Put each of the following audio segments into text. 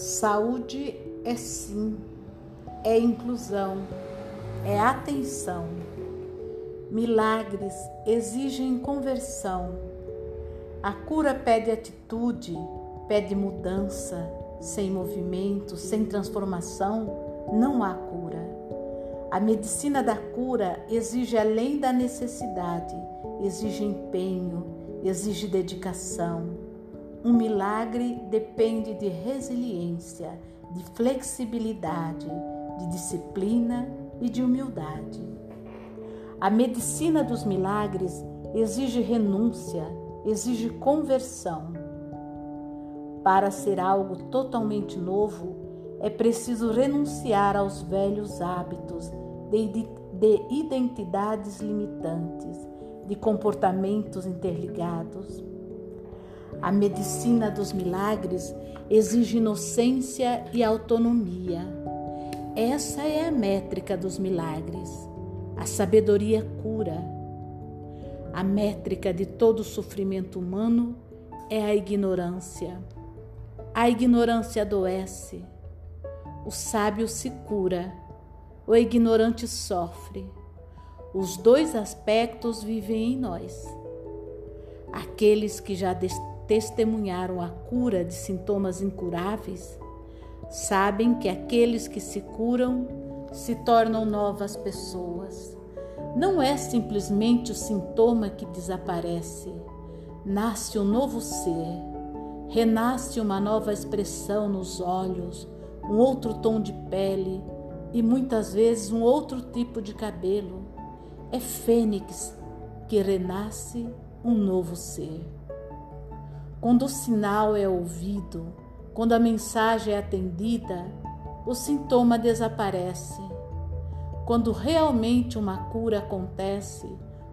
Saúde é sim, é inclusão, é atenção. Milagres exigem conversão. A cura pede atitude, pede mudança. Sem movimento, sem transformação, não há cura. A medicina da cura exige além da necessidade, exige empenho, exige dedicação um milagre depende de resiliência, de flexibilidade, de disciplina e de humildade. A medicina dos milagres exige renúncia, exige conversão. Para ser algo totalmente novo, é preciso renunciar aos velhos hábitos de, identidades limitantes, de comportamentos interligados a medicina dos milagres exige inocência e autonomia. Essa é a métrica dos milagres. A sabedoria cura. A métrica de todo sofrimento humano é a ignorância. A ignorância adoece. O sábio se cura. O ignorante sofre. Os dois aspectos vivem em nós. Aqueles que já testemunharam a cura de sintomas incuráveis sabem que aqueles que se curam se tornam novas pessoas. Não é simplesmente o sintoma que desaparece, nasce um novo ser, renasce uma nova expressão nos olhos, um outro tom de pele e muitas vezes um outro tipo de cabelo. É Fênix que renasce um novo ser. Quando o sinal é ouvido, quando a mensagem é atendida, o sintoma desaparece. Quando realmente uma cura acontece,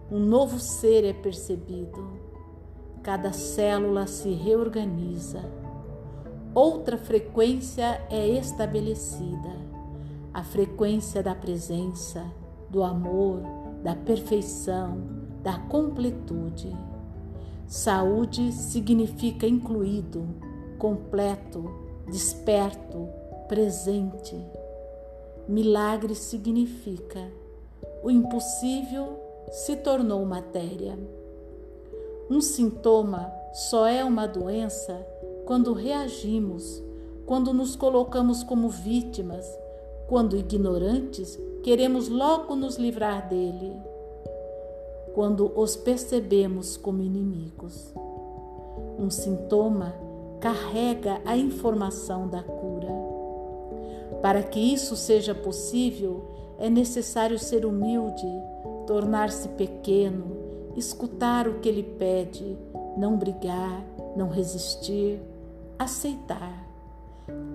um novo ser é percebido. Cada célula se reorganiza. Outra frequência é estabelecida a frequência da presença, do amor, da perfeição, da completude. Saúde significa incluído, completo, desperto, presente. Milagre significa o impossível se tornou matéria. Um sintoma só é uma doença quando reagimos, quando nos colocamos como vítimas, quando ignorantes queremos logo nos livrar dele quando os percebemos como inimigos. Um sintoma carrega a informação da cura. Para que isso seja possível, é necessário ser humilde, tornar-se pequeno, escutar o que ele pede, não brigar, não resistir, aceitar.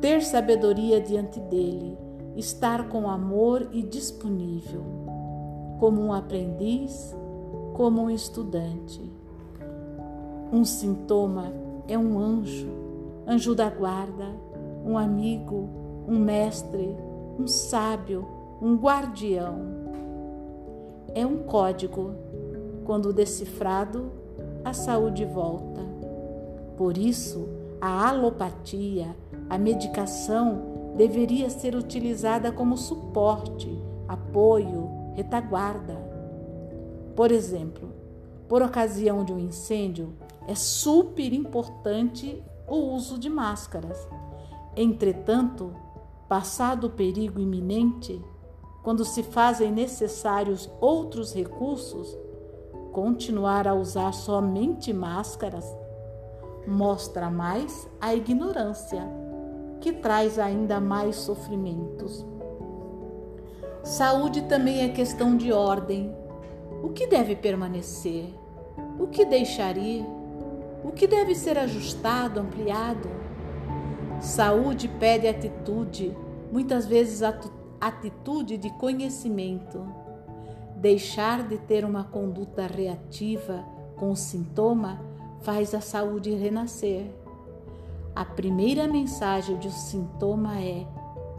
Ter sabedoria diante dele, estar com amor e disponível. Como um aprendiz, como um estudante. Um sintoma é um anjo, anjo da guarda, um amigo, um mestre, um sábio, um guardião. É um código. Quando decifrado, a saúde volta. Por isso, a alopatia, a medicação, deveria ser utilizada como suporte, apoio, retaguarda por exemplo, por ocasião de um incêndio, é super importante o uso de máscaras. Entretanto, passado o perigo iminente, quando se fazem necessários outros recursos, continuar a usar somente máscaras mostra mais a ignorância, que traz ainda mais sofrimentos. Saúde também é questão de ordem o que deve permanecer? O que deixar ir? O que deve ser ajustado, ampliado? Saúde pede atitude, muitas vezes atitude de conhecimento. Deixar de ter uma conduta reativa com sintoma faz a saúde renascer. A primeira mensagem do sintoma é: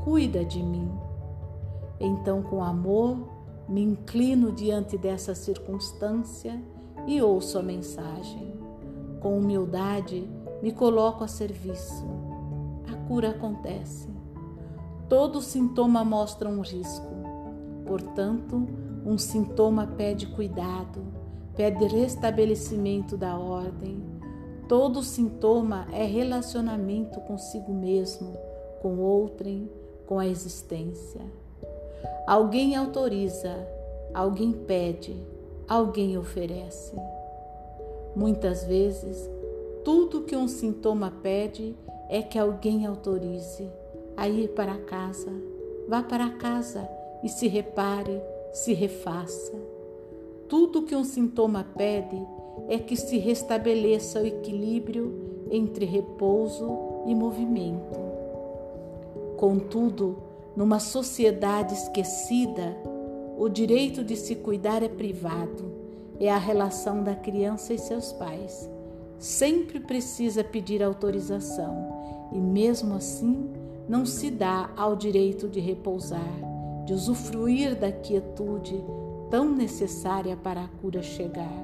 cuida de mim. Então, com amor, me inclino diante dessa circunstância e ouço a mensagem. Com humildade, me coloco a serviço. a cura acontece. Todo sintoma mostra um risco. Portanto, um sintoma pede cuidado, pede restabelecimento da ordem. Todo sintoma é relacionamento consigo mesmo, com outrem, com a existência. Alguém autoriza, alguém pede, alguém oferece. Muitas vezes, tudo que um sintoma pede é que alguém autorize a ir para casa. Vá para casa e se repare, se refaça. Tudo que um sintoma pede é que se restabeleça o equilíbrio entre repouso e movimento. Contudo, numa sociedade esquecida, o direito de se cuidar é privado, é a relação da criança e seus pais. Sempre precisa pedir autorização e, mesmo assim, não se dá ao direito de repousar, de usufruir da quietude tão necessária para a cura chegar.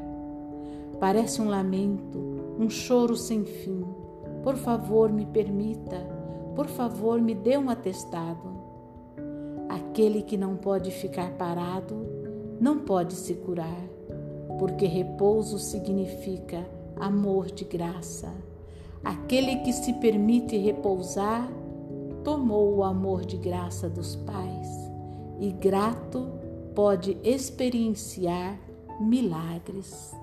Parece um lamento, um choro sem fim. Por favor, me permita, por favor, me dê um atestado. Aquele que não pode ficar parado não pode se curar, porque repouso significa amor de graça. Aquele que se permite repousar tomou o amor de graça dos pais e grato pode experienciar milagres.